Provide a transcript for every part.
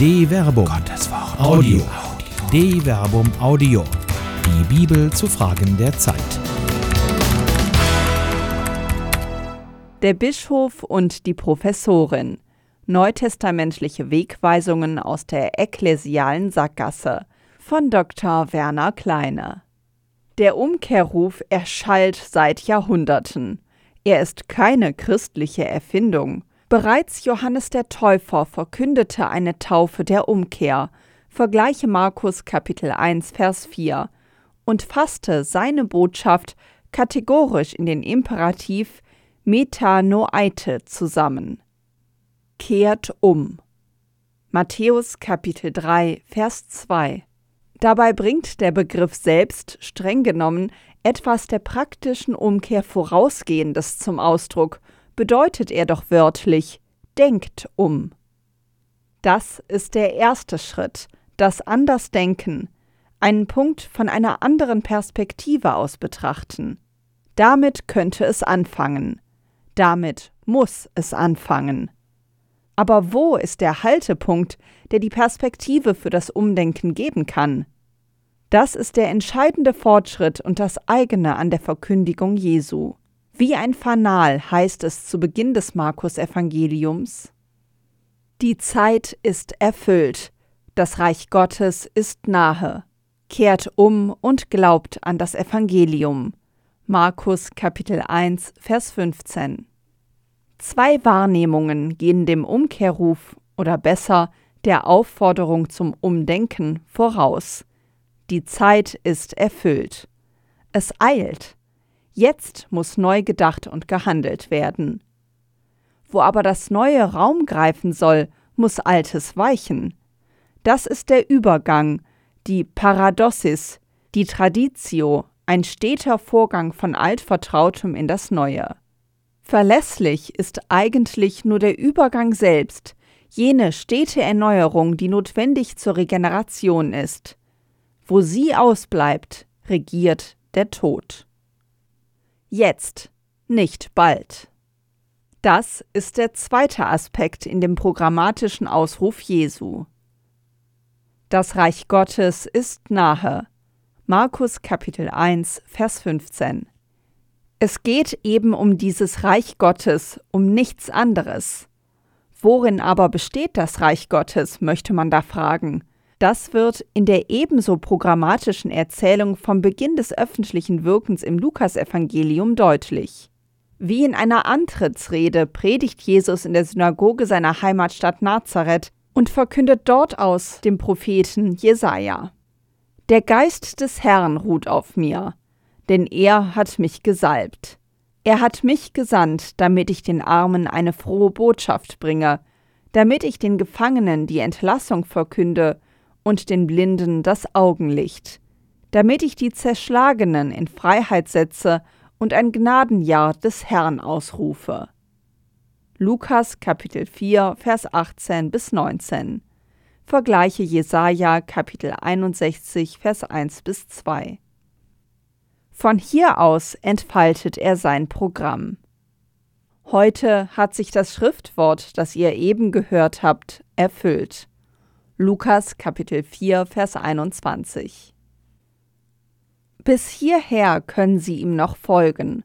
De Verbum. Gottes Wort. Audio. De Verbum Audio. Die Bibel zu Fragen der Zeit. Der Bischof und die Professorin. Neutestamentliche Wegweisungen aus der ekklesialen Sackgasse von Dr. Werner Kleine. Der Umkehrruf erschallt seit Jahrhunderten. Er ist keine christliche Erfindung. Bereits Johannes der Täufer verkündete eine Taufe der Umkehr, vergleiche Markus Kapitel 1 Vers 4, und fasste seine Botschaft kategorisch in den Imperativ Metanoeite zusammen. Kehrt um. Matthäus Kapitel 3 Vers 2 Dabei bringt der Begriff selbst, streng genommen, etwas der praktischen Umkehr vorausgehendes zum Ausdruck, bedeutet er doch wörtlich denkt um. Das ist der erste Schritt, das Andersdenken, einen Punkt von einer anderen Perspektive aus betrachten. Damit könnte es anfangen. Damit muss es anfangen. Aber wo ist der Haltepunkt, der die Perspektive für das Umdenken geben kann? Das ist der entscheidende Fortschritt und das eigene an der Verkündigung Jesu. Wie ein Fanal heißt es zu Beginn des Markus-Evangeliums: Die Zeit ist erfüllt, das Reich Gottes ist nahe. Kehrt um und glaubt an das Evangelium. Markus Kapitel 1, Vers 15. Zwei Wahrnehmungen gehen dem Umkehrruf oder besser der Aufforderung zum Umdenken voraus. Die Zeit ist erfüllt. Es eilt. Jetzt muss neu gedacht und gehandelt werden. Wo aber das neue Raum greifen soll, muss Altes weichen. Das ist der Übergang, die Paradossis, die Traditio, ein steter Vorgang von Altvertrautem in das Neue. Verlässlich ist eigentlich nur der Übergang selbst, jene stete Erneuerung, die notwendig zur Regeneration ist. Wo sie ausbleibt, regiert der Tod. Jetzt, nicht bald. Das ist der zweite Aspekt in dem programmatischen Ausruf Jesu. Das Reich Gottes ist nahe. Markus Kapitel 1, Vers 15. Es geht eben um dieses Reich Gottes, um nichts anderes. Worin aber besteht das Reich Gottes, möchte man da fragen. Das wird in der ebenso programmatischen Erzählung vom Beginn des öffentlichen Wirkens im Lukasevangelium deutlich. Wie in einer Antrittsrede predigt Jesus in der Synagoge seiner Heimatstadt Nazareth und verkündet dort aus dem Propheten Jesaja. Der Geist des Herrn ruht auf mir, denn er hat mich gesalbt. Er hat mich gesandt, damit ich den Armen eine frohe Botschaft bringe, damit ich den Gefangenen die Entlassung verkünde und den Blinden das Augenlicht, damit ich die Zerschlagenen in Freiheit setze und ein Gnadenjahr des Herrn ausrufe. Lukas Kapitel 4, Vers 18 bis 19. Vergleiche Jesaja Kapitel 61, Vers 1 bis 2. Von hier aus entfaltet er sein Programm. Heute hat sich das Schriftwort, das ihr eben gehört habt, erfüllt. Lukas Kapitel 4, Vers 21. Bis hierher können Sie ihm noch folgen.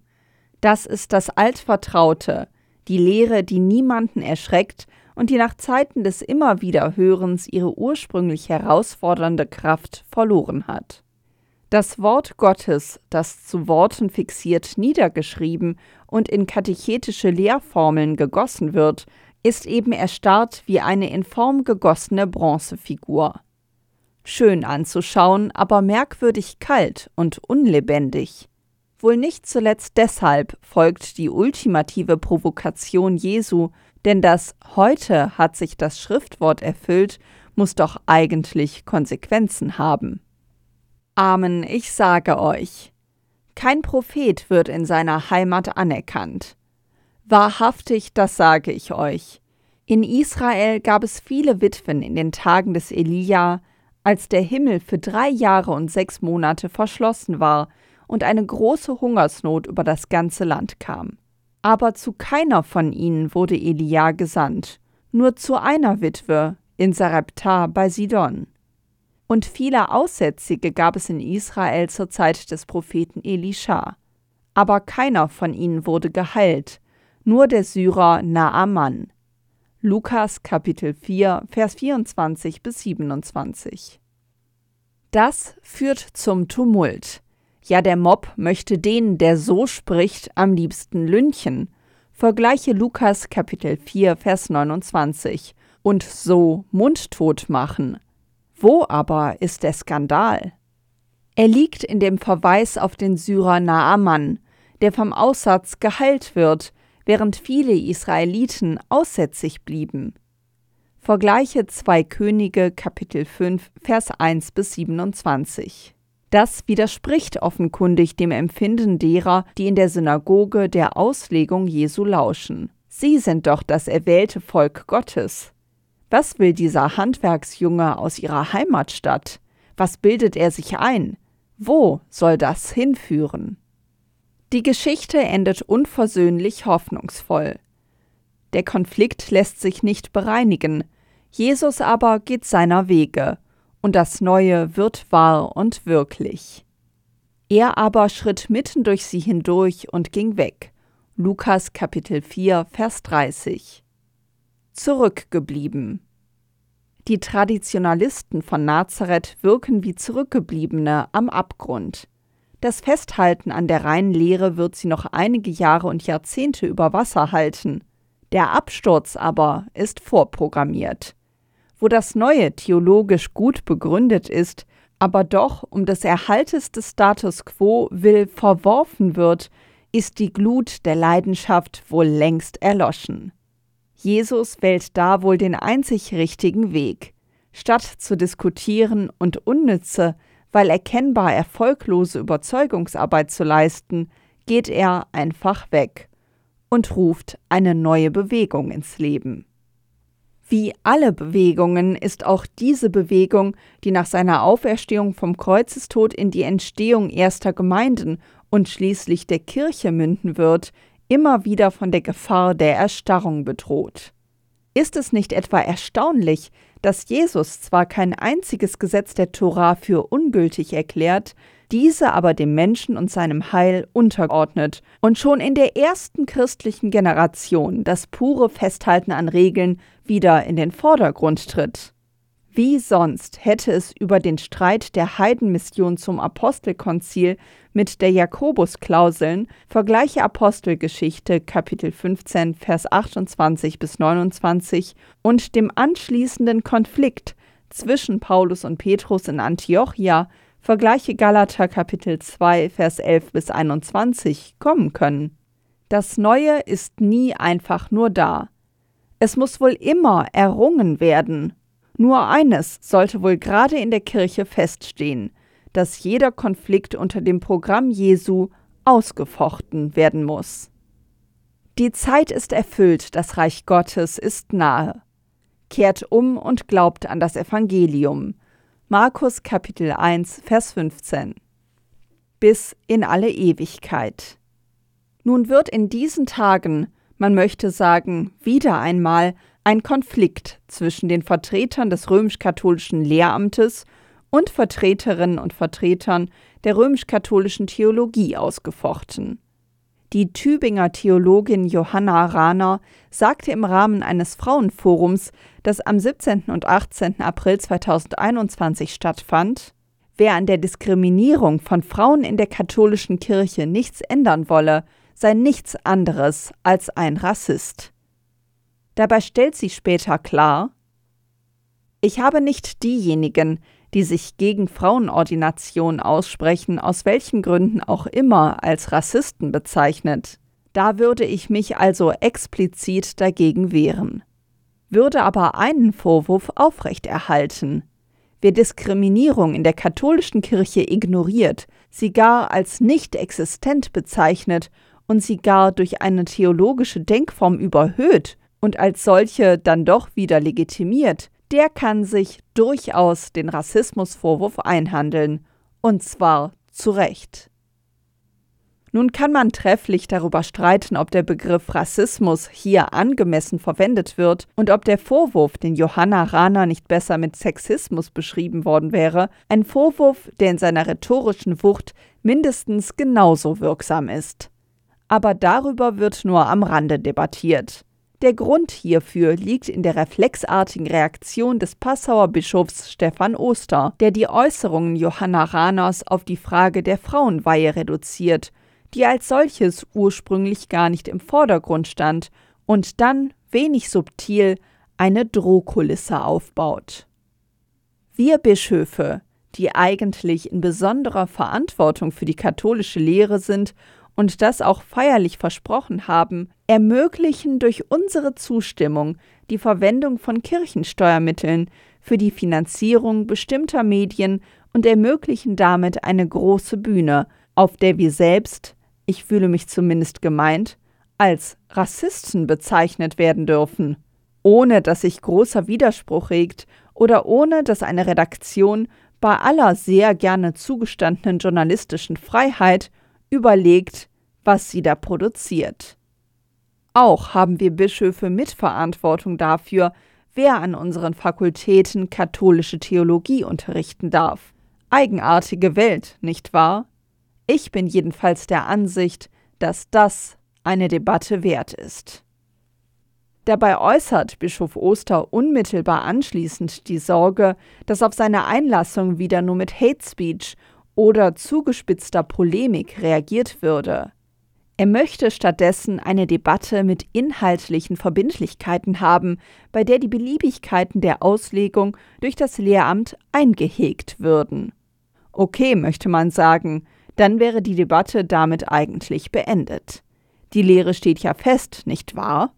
Das ist das Altvertraute, die Lehre, die niemanden erschreckt und die nach Zeiten des Immerwiederhörens ihre ursprünglich herausfordernde Kraft verloren hat. Das Wort Gottes, das zu Worten fixiert niedergeschrieben und in katechetische Lehrformeln gegossen wird, ist eben erstarrt wie eine in Form gegossene Bronzefigur. Schön anzuschauen, aber merkwürdig kalt und unlebendig. Wohl nicht zuletzt deshalb folgt die ultimative Provokation Jesu, denn das heute hat sich das Schriftwort erfüllt, muss doch eigentlich Konsequenzen haben. Amen, ich sage euch. Kein Prophet wird in seiner Heimat anerkannt. Wahrhaftig, das sage ich euch. In Israel gab es viele Witwen in den Tagen des Elia, als der Himmel für drei Jahre und sechs Monate verschlossen war und eine große Hungersnot über das ganze Land kam. Aber zu keiner von ihnen wurde Elia gesandt, nur zu einer Witwe, in Sarepta bei Sidon. Und viele Aussätzige gab es in Israel zur Zeit des Propheten Elisha. Aber keiner von ihnen wurde geheilt, nur der Syrer Naaman. Lukas Kapitel 4, Vers 24 bis 27. Das führt zum Tumult. Ja, der Mob möchte den, der so spricht, am liebsten lynchen. Vergleiche Lukas Kapitel 4, Vers 29 und so mundtot machen. Wo aber ist der Skandal? Er liegt in dem Verweis auf den Syrer Naaman, der vom Aussatz geheilt wird, während viele Israeliten aussätzig blieben. Vergleiche 2 Könige Kapitel 5 Vers 1 bis 27. Das widerspricht offenkundig dem Empfinden derer, die in der Synagoge der Auslegung Jesu lauschen. Sie sind doch das erwählte Volk Gottes. Was will dieser Handwerksjunge aus ihrer Heimatstadt? Was bildet er sich ein? Wo soll das hinführen? Die Geschichte endet unversöhnlich hoffnungsvoll. Der Konflikt lässt sich nicht bereinigen, Jesus aber geht seiner Wege, und das Neue wird wahr und wirklich. Er aber schritt mitten durch sie hindurch und ging weg. Lukas Kapitel 4, Vers 30. Zurückgeblieben. Die Traditionalisten von Nazareth wirken wie Zurückgebliebene am Abgrund. Das Festhalten an der reinen Lehre wird sie noch einige Jahre und Jahrzehnte über Wasser halten. Der Absturz aber ist vorprogrammiert. Wo das Neue theologisch gut begründet ist, aber doch um des Erhaltes des Status quo will verworfen wird, ist die Glut der Leidenschaft wohl längst erloschen. Jesus wählt da wohl den einzig richtigen Weg. Statt zu diskutieren und unnütze, weil erkennbar erfolglose Überzeugungsarbeit zu leisten, geht er einfach weg und ruft eine neue Bewegung ins Leben. Wie alle Bewegungen ist auch diese Bewegung, die nach seiner Auferstehung vom Kreuzestod in die Entstehung erster Gemeinden und schließlich der Kirche münden wird, immer wieder von der Gefahr der Erstarrung bedroht. Ist es nicht etwa erstaunlich, dass Jesus zwar kein einziges Gesetz der Tora für ungültig erklärt, diese aber dem Menschen und seinem Heil untergeordnet und schon in der ersten christlichen Generation das pure Festhalten an Regeln wieder in den Vordergrund tritt. Wie sonst hätte es über den Streit der Heidenmission zum Apostelkonzil mit der Jakobusklauseln, vergleiche Apostelgeschichte Kapitel 15 Vers 28 bis 29 und dem anschließenden Konflikt zwischen Paulus und Petrus in Antiochia, vergleiche Galater Kapitel 2 Vers 11 bis 21 kommen können. Das Neue ist nie einfach nur da. Es muss wohl immer errungen werden nur eines sollte wohl gerade in der Kirche feststehen, dass jeder Konflikt unter dem Programm Jesu ausgefochten werden muss. Die Zeit ist erfüllt, das Reich Gottes ist nahe. Kehrt um und glaubt an das Evangelium. Markus Kapitel 1, Vers 15. Bis in alle Ewigkeit. Nun wird in diesen Tagen, man möchte sagen, wieder einmal ein Konflikt zwischen den Vertretern des römisch-katholischen Lehramtes und Vertreterinnen und Vertretern der römisch-katholischen Theologie ausgefochten. Die Tübinger Theologin Johanna Rahner sagte im Rahmen eines Frauenforums, das am 17. und 18. April 2021 stattfand, wer an der Diskriminierung von Frauen in der katholischen Kirche nichts ändern wolle, sei nichts anderes als ein Rassist. Dabei stellt sie später klar, ich habe nicht diejenigen, die sich gegen Frauenordination aussprechen, aus welchen Gründen auch immer, als Rassisten bezeichnet. Da würde ich mich also explizit dagegen wehren. Würde aber einen Vorwurf aufrechterhalten. Wer Diskriminierung in der katholischen Kirche ignoriert, sie gar als nicht existent bezeichnet und sie gar durch eine theologische Denkform überhöht und als solche dann doch wieder legitimiert, der kann sich durchaus den Rassismusvorwurf einhandeln, und zwar zu Recht. Nun kann man trefflich darüber streiten, ob der Begriff Rassismus hier angemessen verwendet wird und ob der Vorwurf, den Johanna Rahner nicht besser mit Sexismus beschrieben worden wäre, ein Vorwurf, der in seiner rhetorischen Wucht mindestens genauso wirksam ist. Aber darüber wird nur am Rande debattiert. Der Grund hierfür liegt in der reflexartigen Reaktion des Passauer Bischofs Stephan Oster, der die Äußerungen Johanna Rahners auf die Frage der Frauenweihe reduziert die als solches ursprünglich gar nicht im Vordergrund stand und dann, wenig subtil, eine Drohkulisse aufbaut. Wir Bischöfe, die eigentlich in besonderer Verantwortung für die katholische Lehre sind und das auch feierlich versprochen haben, ermöglichen durch unsere Zustimmung die Verwendung von Kirchensteuermitteln für die Finanzierung bestimmter Medien und ermöglichen damit eine große Bühne, auf der wir selbst ich fühle mich zumindest gemeint, als Rassisten bezeichnet werden dürfen, ohne dass sich großer Widerspruch regt oder ohne dass eine Redaktion bei aller sehr gerne zugestandenen journalistischen Freiheit überlegt, was sie da produziert. Auch haben wir Bischöfe Mitverantwortung dafür, wer an unseren Fakultäten katholische Theologie unterrichten darf. Eigenartige Welt, nicht wahr? Ich bin jedenfalls der Ansicht, dass das eine Debatte wert ist. Dabei äußert Bischof Oster unmittelbar anschließend die Sorge, dass auf seine Einlassung wieder nur mit Hate Speech oder zugespitzter Polemik reagiert würde. Er möchte stattdessen eine Debatte mit inhaltlichen Verbindlichkeiten haben, bei der die Beliebigkeiten der Auslegung durch das Lehramt eingehegt würden. Okay, möchte man sagen, dann wäre die Debatte damit eigentlich beendet. Die Lehre steht ja fest, nicht wahr?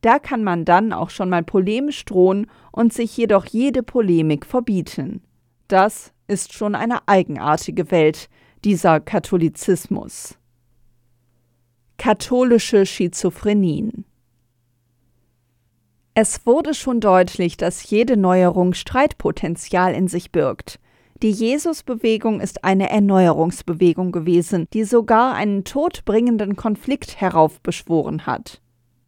Da kann man dann auch schon mal polemisch drohen und sich jedoch jede Polemik verbieten. Das ist schon eine eigenartige Welt, dieser Katholizismus. Katholische Schizophrenien Es wurde schon deutlich, dass jede Neuerung Streitpotenzial in sich birgt. Die Jesusbewegung ist eine Erneuerungsbewegung gewesen, die sogar einen todbringenden Konflikt heraufbeschworen hat.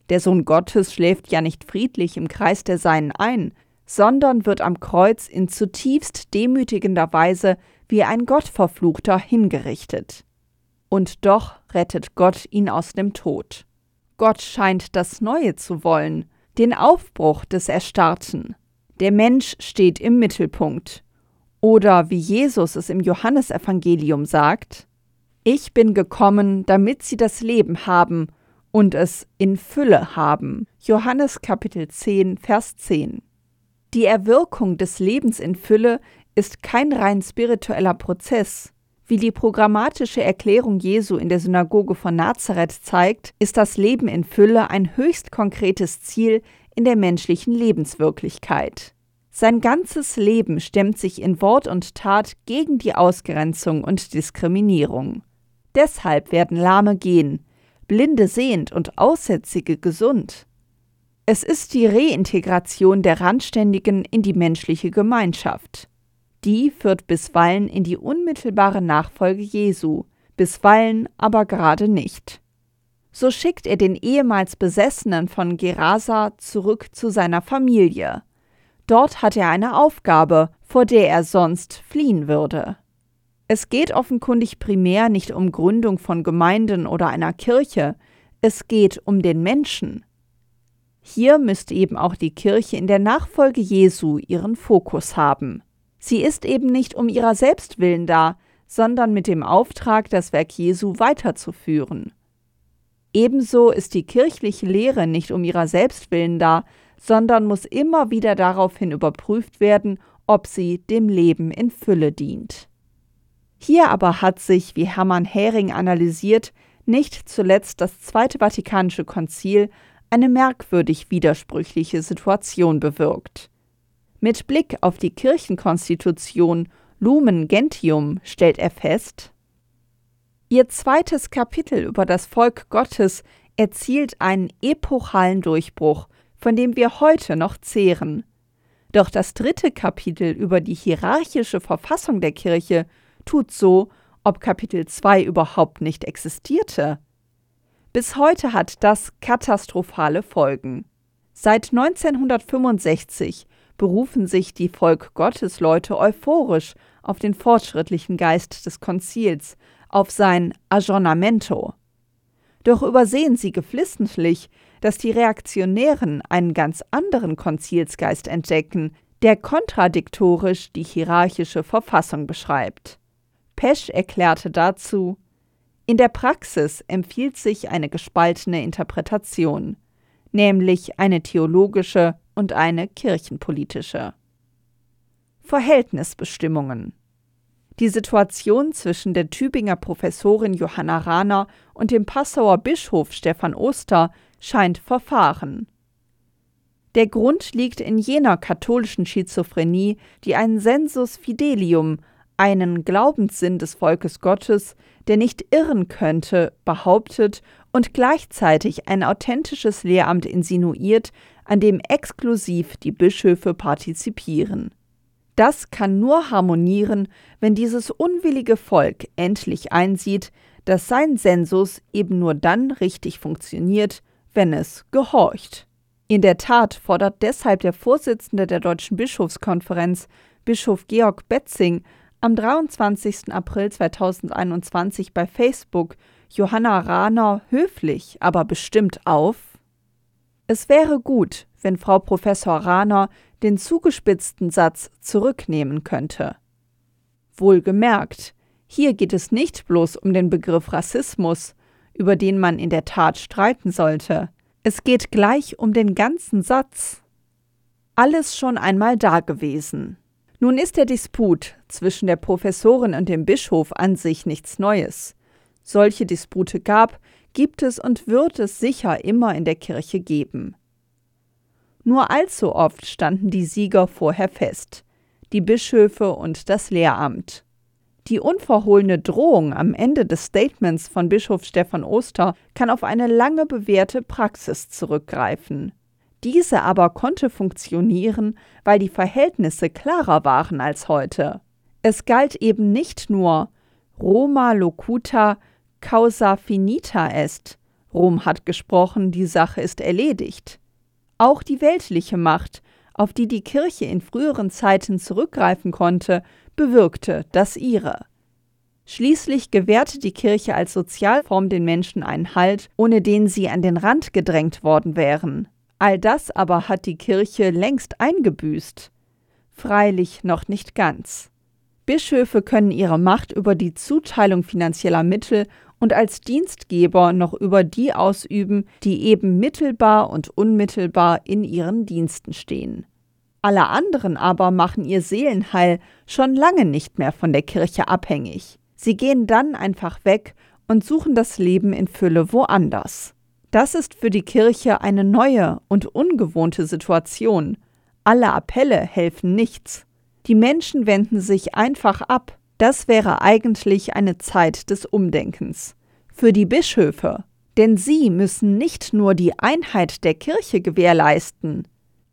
Der Sohn Gottes schläft ja nicht friedlich im Kreis der Seinen ein, sondern wird am Kreuz in zutiefst demütigender Weise wie ein Gottverfluchter hingerichtet. Und doch rettet Gott ihn aus dem Tod. Gott scheint das Neue zu wollen, den Aufbruch des Erstarrten. Der Mensch steht im Mittelpunkt. Oder wie Jesus es im Johannesevangelium sagt, ich bin gekommen, damit sie das Leben haben und es in Fülle haben. Johannes Kapitel 10, Vers 10. Die Erwirkung des Lebens in Fülle ist kein rein spiritueller Prozess. Wie die programmatische Erklärung Jesu in der Synagoge von Nazareth zeigt, ist das Leben in Fülle ein höchst konkretes Ziel in der menschlichen Lebenswirklichkeit. Sein ganzes Leben stemmt sich in Wort und Tat gegen die Ausgrenzung und Diskriminierung. Deshalb werden Lahme gehen, Blinde sehend und Aussätzige gesund. Es ist die Reintegration der Randständigen in die menschliche Gemeinschaft. Die führt bisweilen in die unmittelbare Nachfolge Jesu, bisweilen aber gerade nicht. So schickt er den ehemals Besessenen von Gerasa zurück zu seiner Familie. Dort hat er eine Aufgabe, vor der er sonst fliehen würde. Es geht offenkundig primär nicht um Gründung von Gemeinden oder einer Kirche, es geht um den Menschen. Hier müsste eben auch die Kirche in der Nachfolge Jesu ihren Fokus haben. Sie ist eben nicht um ihrer selbst willen da, sondern mit dem Auftrag, das Werk Jesu weiterzuführen. Ebenso ist die kirchliche Lehre nicht um ihrer selbst willen da, sondern muss immer wieder daraufhin überprüft werden, ob sie dem Leben in Fülle dient. Hier aber hat sich, wie Hermann Hering analysiert, nicht zuletzt das Zweite Vatikanische Konzil eine merkwürdig widersprüchliche Situation bewirkt. Mit Blick auf die Kirchenkonstitution Lumen Gentium stellt er fest, Ihr zweites Kapitel über das Volk Gottes erzielt einen epochalen Durchbruch von dem wir heute noch zehren. Doch das dritte Kapitel über die hierarchische Verfassung der Kirche tut so, ob Kapitel 2 überhaupt nicht existierte. Bis heute hat das katastrophale Folgen. Seit 1965 berufen sich die Volk Gottes euphorisch auf den fortschrittlichen Geist des Konzils, auf sein Aggiornamento. Doch übersehen sie geflissentlich, dass die Reaktionären einen ganz anderen Konzilsgeist entdecken, der kontradiktorisch die hierarchische Verfassung beschreibt. Pesch erklärte dazu, in der Praxis empfiehlt sich eine gespaltene Interpretation, nämlich eine theologische und eine kirchenpolitische. Verhältnisbestimmungen die Situation zwischen der Tübinger Professorin Johanna Rahner und dem Passauer Bischof Stefan Oster scheint verfahren. Der Grund liegt in jener katholischen Schizophrenie, die einen Sensus fidelium, einen Glaubenssinn des Volkes Gottes, der nicht irren könnte, behauptet und gleichzeitig ein authentisches Lehramt insinuiert, an dem exklusiv die Bischöfe partizipieren. Das kann nur harmonieren, wenn dieses unwillige Volk endlich einsieht, dass sein Sensus eben nur dann richtig funktioniert, wenn es gehorcht. In der Tat fordert deshalb der Vorsitzende der Deutschen Bischofskonferenz, Bischof Georg Betzing, am 23. April 2021 bei Facebook Johanna Rahner höflich, aber bestimmt auf Es wäre gut, wenn Frau Professor Rahner den zugespitzten Satz zurücknehmen könnte. Wohlgemerkt, hier geht es nicht bloß um den Begriff Rassismus, über den man in der Tat streiten sollte. Es geht gleich um den ganzen Satz. Alles schon einmal dagewesen. Nun ist der Disput zwischen der Professorin und dem Bischof an sich nichts Neues. Solche Dispute gab, gibt es und wird es sicher immer in der Kirche geben. Nur allzu oft standen die Sieger vorher fest, die Bischöfe und das Lehramt. Die unverhohlene Drohung am Ende des Statements von Bischof Stephan Oster kann auf eine lange bewährte Praxis zurückgreifen. Diese aber konnte funktionieren, weil die Verhältnisse klarer waren als heute. Es galt eben nicht nur Roma locuta causa finita est. Rom hat gesprochen, die Sache ist erledigt. Auch die weltliche Macht, auf die die Kirche in früheren Zeiten zurückgreifen konnte, bewirkte das ihre. Schließlich gewährte die Kirche als Sozialform den Menschen einen Halt, ohne den sie an den Rand gedrängt worden wären. All das aber hat die Kirche längst eingebüßt. Freilich noch nicht ganz. Bischöfe können ihre Macht über die Zuteilung finanzieller Mittel und als Dienstgeber noch über die ausüben, die eben mittelbar und unmittelbar in ihren Diensten stehen. Alle anderen aber machen ihr Seelenheil schon lange nicht mehr von der Kirche abhängig. Sie gehen dann einfach weg und suchen das Leben in Fülle woanders. Das ist für die Kirche eine neue und ungewohnte Situation. Alle Appelle helfen nichts. Die Menschen wenden sich einfach ab. Das wäre eigentlich eine Zeit des Umdenkens. Für die Bischöfe, denn sie müssen nicht nur die Einheit der Kirche gewährleisten,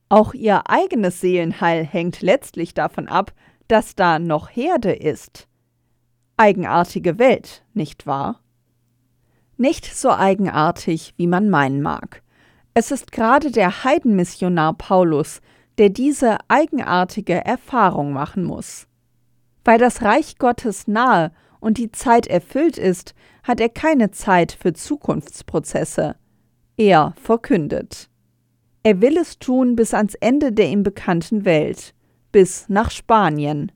auch ihr eigenes Seelenheil hängt letztlich davon ab, dass da noch Herde ist. Eigenartige Welt, nicht wahr? Nicht so eigenartig, wie man meinen mag. Es ist gerade der Heidenmissionar Paulus, der diese eigenartige Erfahrung machen muss. Weil das Reich Gottes nahe und die Zeit erfüllt ist, hat er keine Zeit für Zukunftsprozesse. Er verkündet. Er will es tun bis ans Ende der ihm bekannten Welt, bis nach Spanien.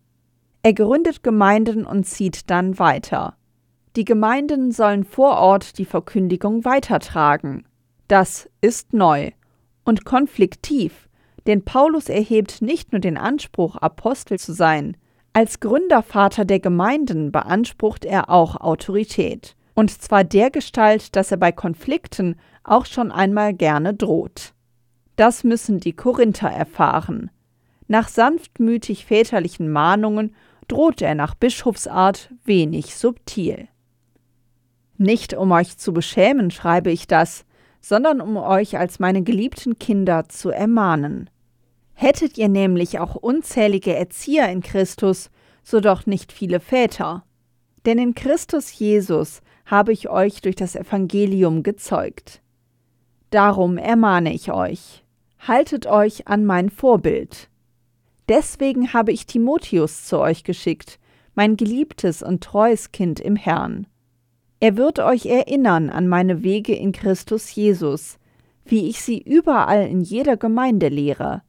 Er gründet Gemeinden und zieht dann weiter. Die Gemeinden sollen vor Ort die Verkündigung weitertragen. Das ist neu und konfliktiv, denn Paulus erhebt nicht nur den Anspruch, Apostel zu sein, als Gründervater der Gemeinden beansprucht er auch Autorität, und zwar dergestalt, dass er bei Konflikten auch schon einmal gerne droht. Das müssen die Korinther erfahren. Nach sanftmütig väterlichen Mahnungen droht er nach Bischofsart wenig subtil. Nicht um euch zu beschämen schreibe ich das, sondern um euch als meine geliebten Kinder zu ermahnen. Hättet ihr nämlich auch unzählige Erzieher in Christus, so doch nicht viele Väter. Denn in Christus Jesus habe ich euch durch das Evangelium gezeugt. Darum ermahne ich euch, haltet euch an mein Vorbild. Deswegen habe ich Timotheus zu euch geschickt, mein geliebtes und treues Kind im Herrn. Er wird euch erinnern an meine Wege in Christus Jesus, wie ich sie überall in jeder Gemeinde lehre.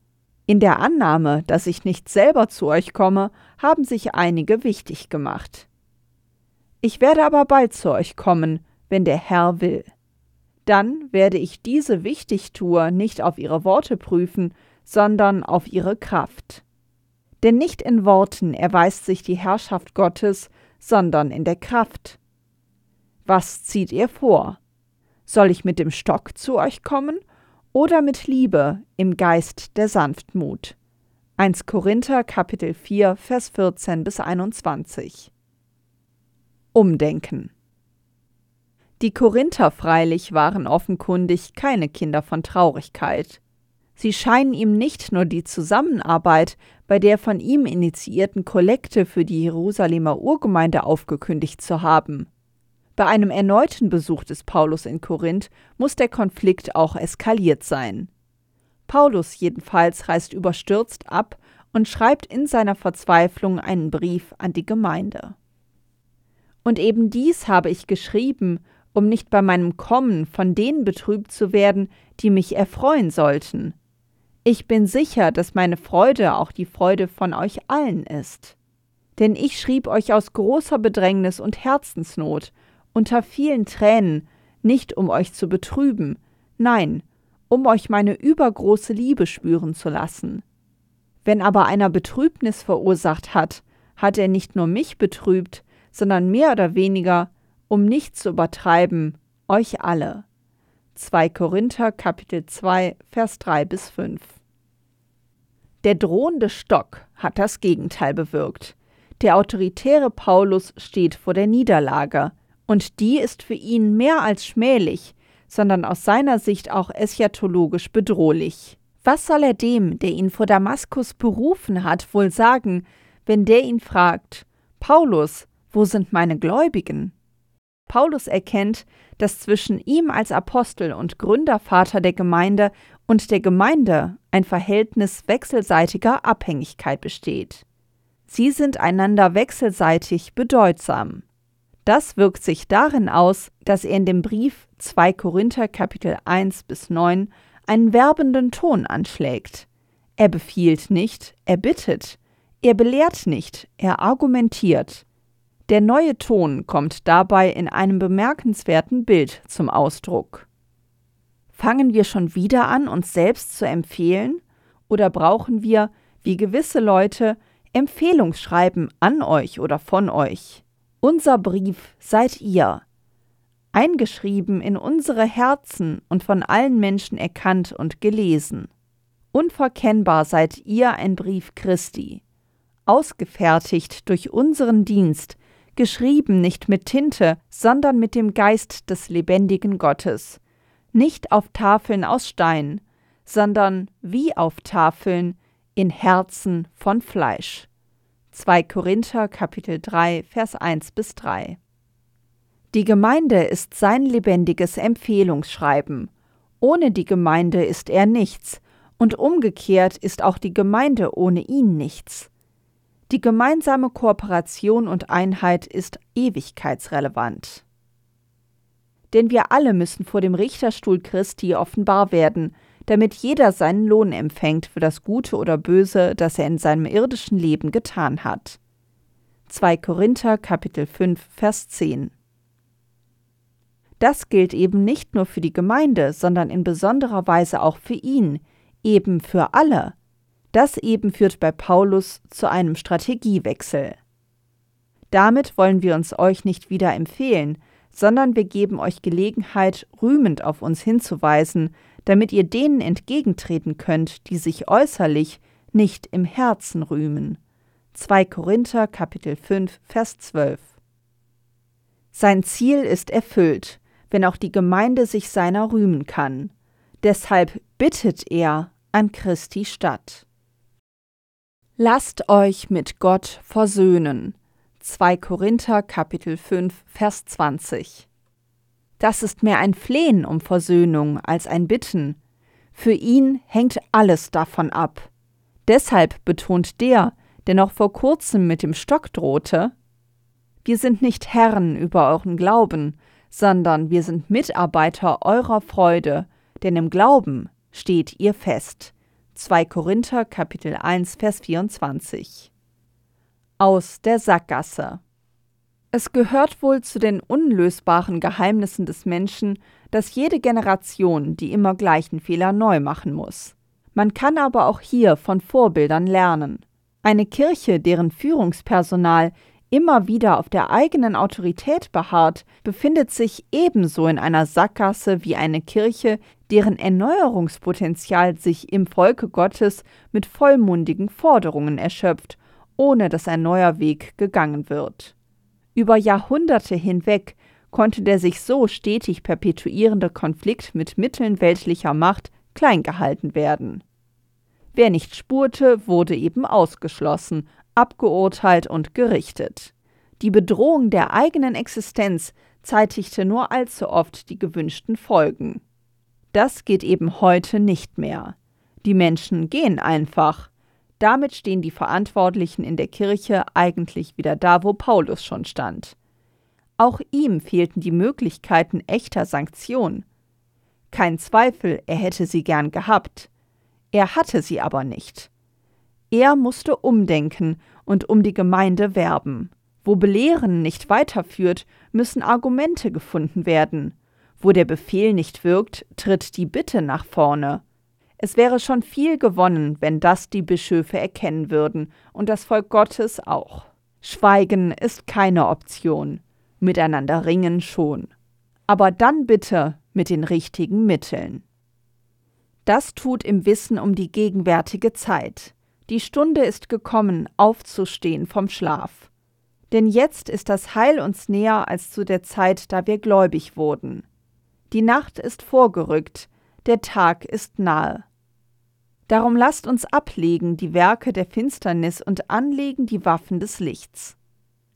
In der Annahme, dass ich nicht selber zu euch komme, haben sich einige wichtig gemacht. Ich werde aber bald zu euch kommen, wenn der Herr will. Dann werde ich diese Wichtigtuer nicht auf ihre Worte prüfen, sondern auf ihre Kraft. Denn nicht in Worten erweist sich die Herrschaft Gottes, sondern in der Kraft. Was zieht ihr vor? Soll ich mit dem Stock zu euch kommen oder mit Liebe im Geist der Sanftmut? 1 Korinther Kapitel 4 Vers 14 bis 21 Umdenken. Die Korinther freilich waren offenkundig keine Kinder von Traurigkeit. Sie scheinen ihm nicht nur die Zusammenarbeit bei der von ihm initiierten Kollekte für die Jerusalemer Urgemeinde aufgekündigt zu haben. Bei einem erneuten Besuch des Paulus in Korinth muss der Konflikt auch eskaliert sein. Paulus jedenfalls reist überstürzt ab und schreibt in seiner Verzweiflung einen Brief an die Gemeinde. Und eben dies habe ich geschrieben, um nicht bei meinem Kommen von denen betrübt zu werden, die mich erfreuen sollten. Ich bin sicher, dass meine Freude auch die Freude von euch allen ist. Denn ich schrieb euch aus großer Bedrängnis und Herzensnot, unter vielen Tränen, nicht um euch zu betrüben, nein, um euch meine übergroße Liebe spüren zu lassen. Wenn aber einer Betrübnis verursacht hat, hat er nicht nur mich betrübt, sondern mehr oder weniger, um nicht zu übertreiben, euch alle. 2 Korinther Kapitel 2 Vers 3 bis 5 Der drohende Stock hat das Gegenteil bewirkt. Der autoritäre Paulus steht vor der Niederlage, und die ist für ihn mehr als schmählich, sondern aus seiner Sicht auch eschatologisch bedrohlich. Was soll er dem, der ihn vor Damaskus berufen hat, wohl sagen, wenn der ihn fragt, Paulus, wo sind meine Gläubigen? Paulus erkennt, dass zwischen ihm als Apostel und Gründervater der Gemeinde und der Gemeinde ein Verhältnis wechselseitiger Abhängigkeit besteht. Sie sind einander wechselseitig bedeutsam. Das wirkt sich darin aus, dass er in dem Brief 2 Korinther Kapitel 1 bis 9 einen werbenden Ton anschlägt. Er befiehlt nicht, er bittet, er belehrt nicht, er argumentiert. Der neue Ton kommt dabei in einem bemerkenswerten Bild zum Ausdruck. Fangen wir schon wieder an, uns selbst zu empfehlen, oder brauchen wir, wie gewisse Leute, Empfehlungsschreiben an euch oder von euch? Unser Brief seid ihr, eingeschrieben in unsere Herzen und von allen Menschen erkannt und gelesen. Unverkennbar seid ihr ein Brief Christi, ausgefertigt durch unseren Dienst, geschrieben nicht mit Tinte, sondern mit dem Geist des lebendigen Gottes, nicht auf Tafeln aus Stein, sondern wie auf Tafeln in Herzen von Fleisch. 2 Korinther Kapitel 3 Vers 1 bis 3 Die Gemeinde ist sein lebendiges Empfehlungsschreiben. Ohne die Gemeinde ist er nichts, und umgekehrt ist auch die Gemeinde ohne ihn nichts. Die gemeinsame Kooperation und Einheit ist ewigkeitsrelevant. Denn wir alle müssen vor dem Richterstuhl Christi offenbar werden, damit jeder seinen Lohn empfängt für das Gute oder Böse, das er in seinem irdischen Leben getan hat. 2 Korinther Kapitel 5 Vers 10 Das gilt eben nicht nur für die Gemeinde, sondern in besonderer Weise auch für ihn, eben für alle, das eben führt bei Paulus zu einem Strategiewechsel. Damit wollen wir uns euch nicht wieder empfehlen, sondern wir geben euch Gelegenheit, rühmend auf uns hinzuweisen, damit ihr denen entgegentreten könnt, die sich äußerlich, nicht im Herzen rühmen. 2 Korinther Kapitel 5 Vers 12 Sein Ziel ist erfüllt, wenn auch die Gemeinde sich seiner rühmen kann. Deshalb bittet er an Christi statt. Lasst euch mit Gott versöhnen. 2 Korinther Kapitel 5 Vers 20. Das ist mehr ein Flehen um Versöhnung als ein Bitten. Für ihn hängt alles davon ab. Deshalb betont der, der noch vor kurzem mit dem Stock drohte, wir sind nicht Herren über euren Glauben, sondern wir sind Mitarbeiter eurer Freude, denn im Glauben steht ihr fest. 2 Korinther Kapitel 1 Vers 24 Aus der Sackgasse Es gehört wohl zu den unlösbaren Geheimnissen des Menschen, dass jede Generation die immer gleichen Fehler neu machen muss. Man kann aber auch hier von Vorbildern lernen. Eine Kirche, deren Führungspersonal immer wieder auf der eigenen Autorität beharrt, befindet sich ebenso in einer Sackgasse wie eine Kirche, deren Erneuerungspotenzial sich im Volke Gottes mit vollmundigen Forderungen erschöpft, ohne dass ein neuer Weg gegangen wird. Über Jahrhunderte hinweg konnte der sich so stetig perpetuierende Konflikt mit Mitteln weltlicher Macht klein gehalten werden. Wer nicht spurte, wurde eben ausgeschlossen, abgeurteilt und gerichtet. Die Bedrohung der eigenen Existenz zeitigte nur allzu oft die gewünschten Folgen. Das geht eben heute nicht mehr. Die Menschen gehen einfach. Damit stehen die Verantwortlichen in der Kirche eigentlich wieder da, wo Paulus schon stand. Auch ihm fehlten die Möglichkeiten echter Sanktion. Kein Zweifel, er hätte sie gern gehabt. Er hatte sie aber nicht. Er musste umdenken und um die Gemeinde werben. Wo Belehren nicht weiterführt, müssen Argumente gefunden werden. Wo der Befehl nicht wirkt, tritt die Bitte nach vorne. Es wäre schon viel gewonnen, wenn das die Bischöfe erkennen würden und das Volk Gottes auch. Schweigen ist keine Option, miteinander ringen schon. Aber dann bitte mit den richtigen Mitteln. Das tut im Wissen um die gegenwärtige Zeit. Die Stunde ist gekommen, aufzustehen vom Schlaf. Denn jetzt ist das Heil uns näher als zu der Zeit, da wir gläubig wurden. Die Nacht ist vorgerückt, der Tag ist nahe. Darum lasst uns ablegen die Werke der Finsternis und anlegen die Waffen des Lichts.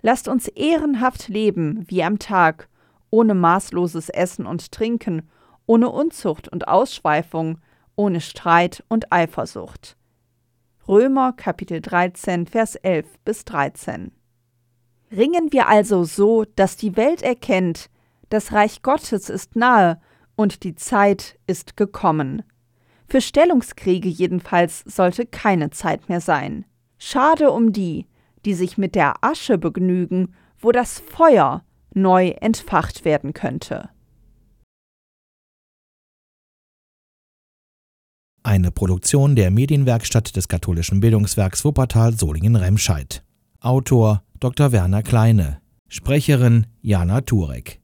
Lasst uns ehrenhaft leben wie am Tag, ohne maßloses Essen und Trinken, ohne Unzucht und Ausschweifung, ohne Streit und Eifersucht Römer Kapitel 13, Vers 11 bis 13. Ringen wir also so, dass die Welt erkennt, das Reich Gottes ist nahe und die Zeit ist gekommen. Für Stellungskriege jedenfalls sollte keine Zeit mehr sein. Schade um die, die sich mit der Asche begnügen, wo das Feuer neu entfacht werden könnte. Eine Produktion der Medienwerkstatt des katholischen Bildungswerks Wuppertal Solingen-Remscheid. Autor Dr. Werner Kleine. Sprecherin Jana Turek.